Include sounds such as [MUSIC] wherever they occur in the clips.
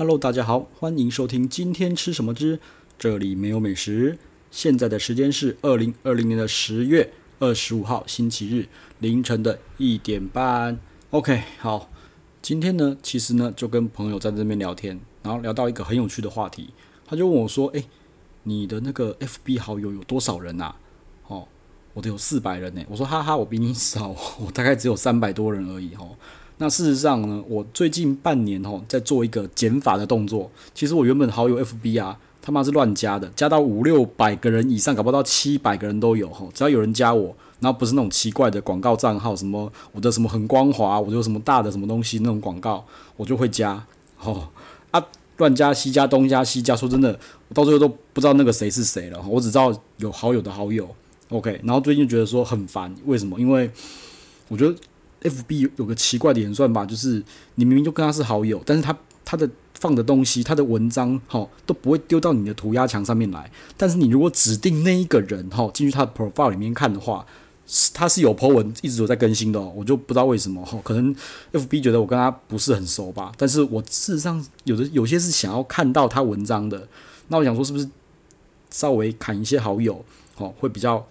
Hello，大家好，欢迎收听今天吃什么之这里没有美食。现在的时间是二零二零年的十月二十五号星期日凌晨的一点半。OK，好，今天呢，其实呢，就跟朋友在这边聊天，然后聊到一个很有趣的话题，他就问我说：“诶，你的那个 FB 好友有多少人啊？”哦，我的有四百人呢。我说：“哈哈，我比你少，我大概只有三百多人而已。”哦。那事实上呢，我最近半年吼在做一个减法的动作。其实我原本好友 FB 啊，他妈是乱加的，加到五六百个人以上，搞不到七百个人都有吼。只要有人加我，然后不是那种奇怪的广告账号，什么我的什么很光滑，我有什么大的什么东西那种广告，我就会加。吼啊，乱加西加东加西加，说真的，我到最后都不知道那个谁是谁了。我只知道有好友的好友，OK。然后最近觉得说很烦，为什么？因为我觉得。FB 有个奇怪的演算法，就是你明明就跟他是好友，但是他他的放的东西，他的文章，哈，都不会丢到你的涂鸦墙上面来。但是你如果指定那一个人，哈，进去他的 profile 里面看的话，是他是有 po 文，一直都在更新的哦。我就不知道为什么，哈，可能 FB 觉得我跟他不是很熟吧。但是我事实上有的有些是想要看到他文章的，那我想说是不是稍微砍一些好友，哦，会比较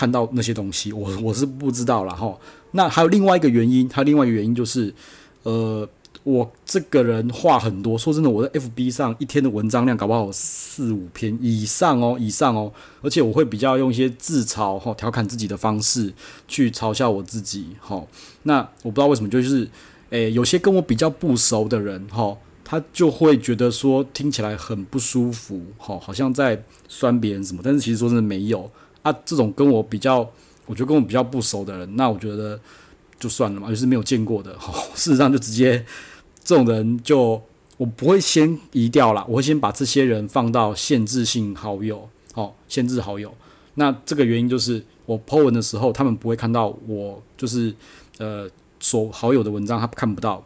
看到那些东西。我我是不知道了，哈。那还有另外一个原因，还有另外一个原因就是，呃，我这个人话很多。说真的，我在 FB 上一天的文章量搞不好四五篇以上哦，以上哦。而且我会比较用一些自嘲哈、调侃自己的方式去嘲笑我自己。哈，那我不知道为什么，就是，诶，有些跟我比较不熟的人哈，他就会觉得说听起来很不舒服，哈，好像在酸别人什么。但是其实说真的没有啊，这种跟我比较。我觉得跟我比较不熟的人，那我觉得就算了嘛，就是没有见过的。[LAUGHS] 事实上，就直接这种人就我不会先移掉了，我会先把这些人放到限制性好友，好，限制好友。那这个原因就是我 po 文的时候，他们不会看到我就是呃所好友的文章，他看不到。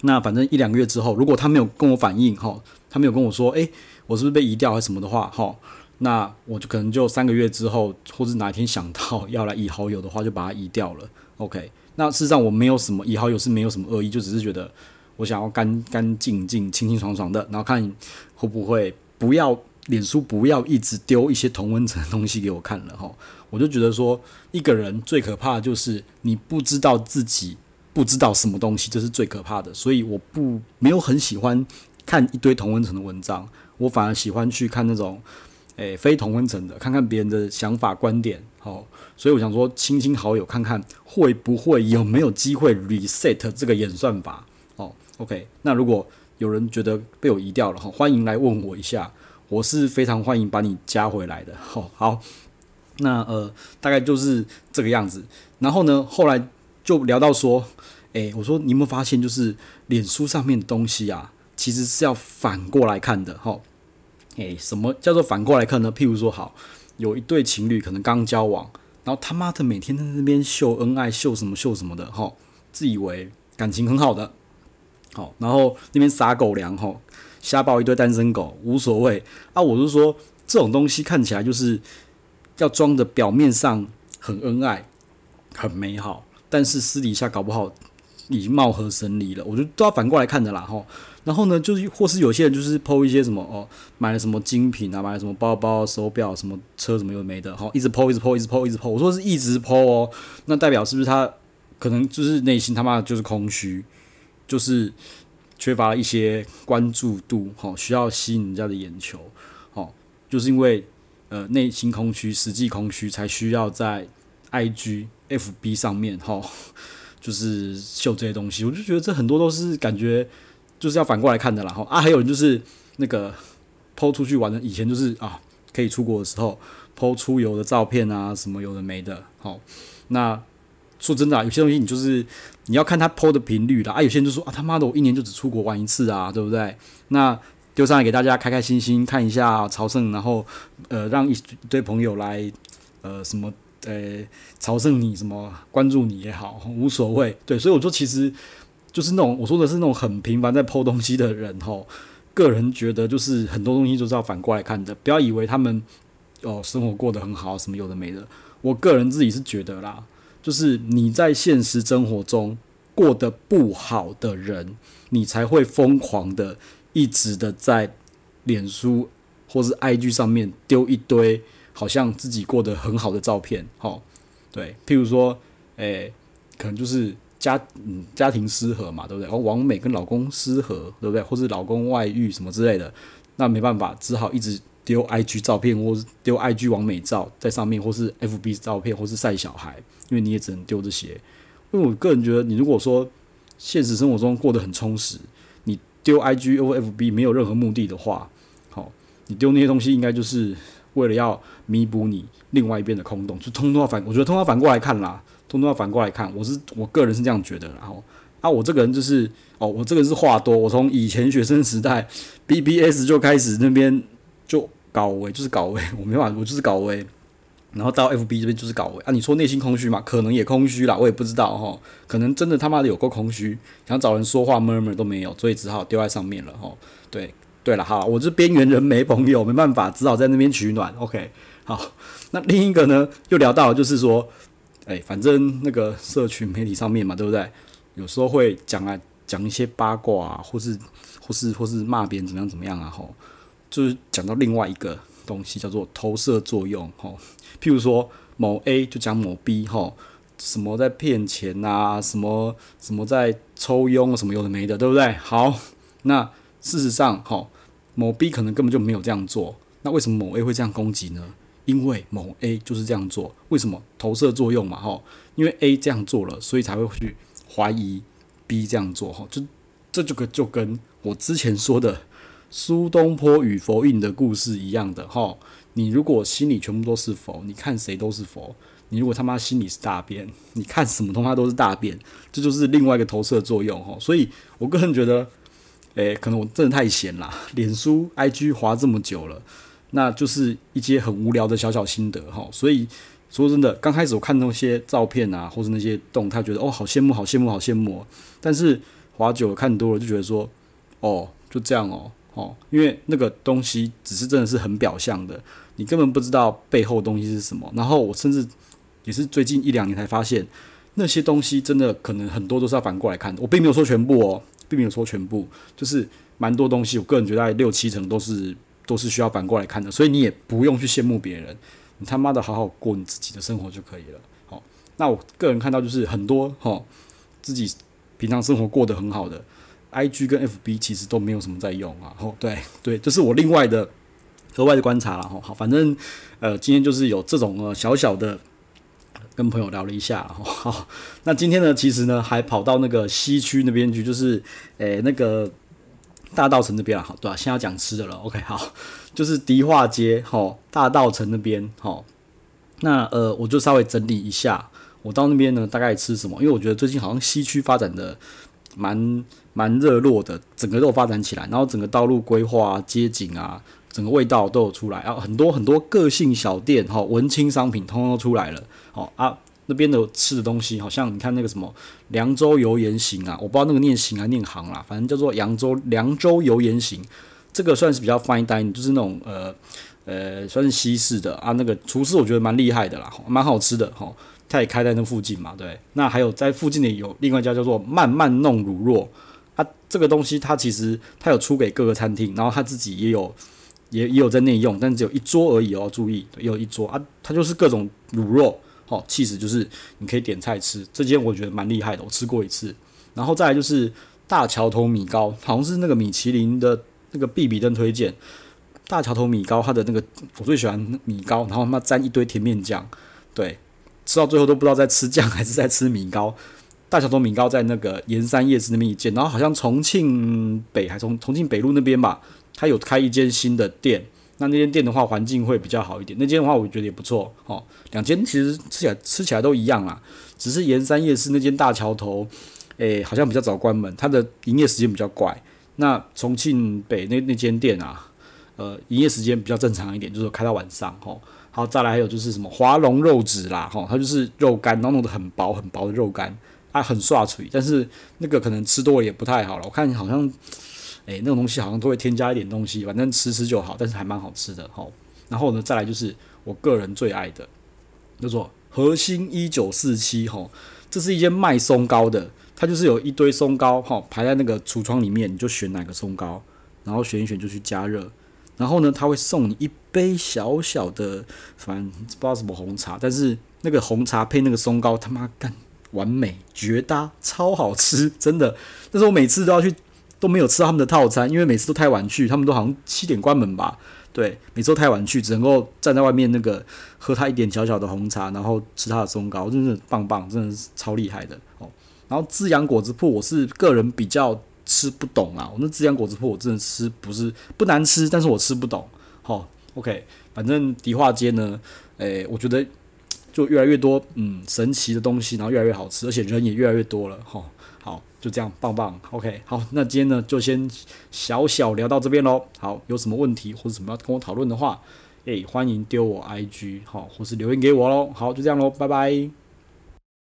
那反正一两个月之后，如果他没有跟我反映，哈，他没有跟我说，诶，我是不是被移掉还是什么的话，哈。那我就可能就三个月之后，或者哪一天想到 [LAUGHS] 要来移好友的话，就把它移掉了。OK，那事实上我没有什么移好友是没有什么恶意，就只是觉得我想要干干净净、清清爽爽的，然后看会不会不要脸书不要一直丢一些同温层的东西给我看了哈。我就觉得说，一个人最可怕的就是你不知道自己不知道什么东西，这是最可怕的。所以我不没有很喜欢看一堆同温层的文章，我反而喜欢去看那种。诶、非同温层的，看看别人的想法观点，好，所以我想说，亲亲好友，看看会不会有没有机会 reset 这个演算法，哦，OK，那如果有人觉得被我移掉了，哈，欢迎来问我一下，我是非常欢迎把你加回来的，好，好，那呃，大概就是这个样子，然后呢，后来就聊到说，诶、我说你有没有发现，就是脸书上面的东西啊，其实是要反过来看的，哈。诶、什么叫做反过来看呢？譬如说，好，有一对情侣可能刚交往，然后他妈的每天在那边秀恩爱，秀什么秀什么的，哈，自以为感情很好的，好，然后那边撒狗粮，哈，瞎抱一堆单身狗，无所谓啊。我是说，这种东西看起来就是要装的表面上很恩爱，很美好，但是私底下搞不好已经貌合神离了。我觉得都要反过来看的啦，哈。然后呢，就是或是有些人就是抛一些什么哦，买了什么精品啊，买了什么包包、手表、什么车什么又没的，好，一直抛一直抛一直抛一直抛。我说是一直抛哦，那代表是不是他可能就是内心他妈的就是空虚，就是缺乏一些关注度，好，需要吸引人家的眼球，好，就是因为呃内心空虚，实际空虚，才需要在 IG、FB 上面哈，就是秀这些东西。我就觉得这很多都是感觉。就是要反过来看的啦，哈啊，还有人就是那个抛出去玩的，以前就是啊，可以出国的时候抛出游的照片啊，什么有的没的，好，那说真的啊，有些东西你就是你要看他抛的频率啦，啊，有些人就说啊，他妈的，我一年就只出国玩一次啊，对不对？那丢上来给大家开开心心看一下朝圣，然后呃，让一堆朋友来呃什么呃朝圣你什么关注你也好，无所谓，对，所以我说其实。就是那种我说的是那种很频繁在 po 东西的人吼，个人觉得就是很多东西都是要反过来看的，不要以为他们哦生活过得很好，什么有的没的。我个人自己是觉得啦，就是你在现实生活中过得不好的人，你才会疯狂的一直的在脸书或是 IG 上面丢一堆好像自己过得很好的照片，吼，对，譬如说，诶、可能就是家嗯家庭失和嘛，对不对？然后王美跟老公失和，对不对？或是老公外遇什么之类的，那没办法，只好一直丢 IG 照片，或是丢 IG 王美照在上面，或是 FB 照片，或是晒小孩，因为你也只能丢这些。因为我个人觉得，你如果说现实生活中过得很充实，你丢 IG 或 FB 没有任何目的的话，好，你丢那些东西应该就是为了要弥补你另外一边的空洞，就通通要反，我觉得通通反过来看啦，通通要反过来看。我是我个人是这样觉得，然后啊，我这个人就是哦，我这个人是话多，我从以前学生时代 BBS 就开始那边就搞维，就是搞维，[LAUGHS] 我没办法，我就是搞维。然后到 FB 这边就是搞啊，你说内心空虚嘛？可能也空虚啦，我也不知道哈。可能真的他妈的有够空虚，想找人说话闷闷都没有，所以只好丢在上面了哈。对对了，好，我这边缘人没朋友，没办法，只好在那边取暖。OK，好，那另一个呢，又聊到就是说，哎，反正那个社群媒体上面嘛，对不对？有时候会讲啊，讲一些八卦啊，或是或是或是骂别人怎么样怎么样啊，吼，就是讲到另外一个东西叫做投射作用，吼。譬如说某 A 就讲某 B 吼，什么在骗钱啊，什么什么在抽佣，什么有的没的，对不对？好，那事实上吼，某 B 可能根本就没有这样做，那为什么某 A 会这样攻击呢？因为某 A 就是这样做，为什么？投射作用嘛，吼，因为 A 这样做了，所以才会去怀疑 B 这样做，吼，就这就跟就跟我之前说的苏东坡与佛印的故事一样的，吼。你如果心里全部都是佛，你看谁都是佛；你如果他妈心里是大便，你看什么他妈都是大便。这就是另外一个投射作用哈。所以我个人觉得，诶、可能我真的太闲啦，脸书、IG 滑这么久了，那就是一些很无聊的小小心得哈。所以说真的，刚开始我看那些照片啊，或者那些动态，觉得哦，好羡慕，好羡慕，好羡慕。但是滑久看多了，就觉得说，哦，就这样哦，哦，因为那个东西只是真的是很表象的。你根本不知道背后的东西是什么，然后我甚至也是最近一两年才发现，那些东西真的可能很多都是要反过来看的。我并没有说全部哦，并没有说全部，就是蛮多东西，我个人觉得六七成都是都是需要反过来看的。所以你也不用去羡慕别人，你他妈的好好过你自己的生活就可以了。好，那我个人看到就是很多哈，自己平常生活过得很好的，IG 跟 FB 其实都没有什么在用啊。哦，对对，这是我另外的。额外的观察了哈，好，反正呃，今天就是有这种呃小小的跟朋友聊了一下哈，好，那今天呢，其实呢还跑到那个西区那边去，就是诶、那个大道城那边了，好，对吧？先要讲吃的了，OK，好，[LAUGHS] 就是迪化街哈，大道城那边哈，那呃我就稍微整理一下，我到那边呢大概吃什么？因为我觉得最近好像西区发展的蛮蛮热络的，整个都发展起来，然后整个道路规划、街景啊。整个味道都有出来啊，很多很多个性小店哈，文青商品通通都出来了。好啊，那边的吃的东西，好像你看那个什么凉州油盐行啊，我不知道那个念行啊念行啦，反正叫做扬州凉州油盐行，这个算是比较 fine dining，就是那种呃呃算是西式的啊。那个厨师我觉得蛮厉害的啦，蛮好吃的哈。他也开在那附近嘛，对。那还有在附近的有另外一家叫做慢慢弄乳酪啊，这个东西它其实它有出给各个餐厅，然后他自己也有。也也有在内用，但只有一桌而已哦，注意，也有一桌啊，它就是各种卤肉，哦，其实就是你可以点菜吃。这间我觉得蛮厉害的，我吃过一次。然后再来就是大桥头米糕，好像是那个米其林的那个必比登推荐。大桥头米糕，它的那个我最喜欢米糕，然后他妈沾一堆甜面酱，对，吃到最后都不知道在吃酱还是在吃米糕。大桥头米糕在那个盐山夜市那边一间，然后好像重庆北还重重庆北路那边吧。它有开一间新的店，那那间店的话环境会比较好一点。那间的话我觉得也不错，哦，两间其实吃起来吃起来都一样啦，只是盐山夜市那间大桥头，诶、好像比较早关门，它的营业时间比较怪。那重庆北那那间店啊，呃，营业时间比较正常一点，就是开到晚上，吼。好，再来还有就是什么华龙肉纸啦，吼，它就是肉干，然后弄得很薄很薄的肉干，它很刷嘴，但是那个可能吃多了也不太好了，我看好像。诶、那种东西好像都会添加一点东西，反正吃吃就好，但是还蛮好吃的齁。然后呢，再来就是我个人最爱的，叫做核心一九四七齁，这是一间卖松糕的，它就是有一堆松糕，哈，排在那个橱窗里面，你就选哪个松糕，然后选一选就去加热，然后呢，他会送你一杯小小的，反正不知道什么红茶，但是那个红茶配那个松糕，他妈干完美绝搭，超好吃，真的。但是我每次都要去，都没有吃到他们的套餐，因为每次都太晚去，他们都好像七点关门吧。对，每次都太晚去，只能够站在外面那个喝他一点小小的红茶，然后吃他的松糕，真的棒棒，真的是超厉害的哦。然后滋养果子铺，我是个人比较吃不懂啊。我那滋养果子铺，我真的吃不是不难吃，但是我吃不懂。好、哦，OK，反正迪化街呢，诶，我觉得就越来越多嗯神奇的东西，然后越来越好吃，而且人也越来越多了。哈、好。就这样，棒棒，OK，好，那今天呢就先小小聊到这边喽。好，有什么问题或者什么要跟我讨论的话，诶，欢迎丢我 IG，好，或是留言给我喽。好，就这样喽，拜拜。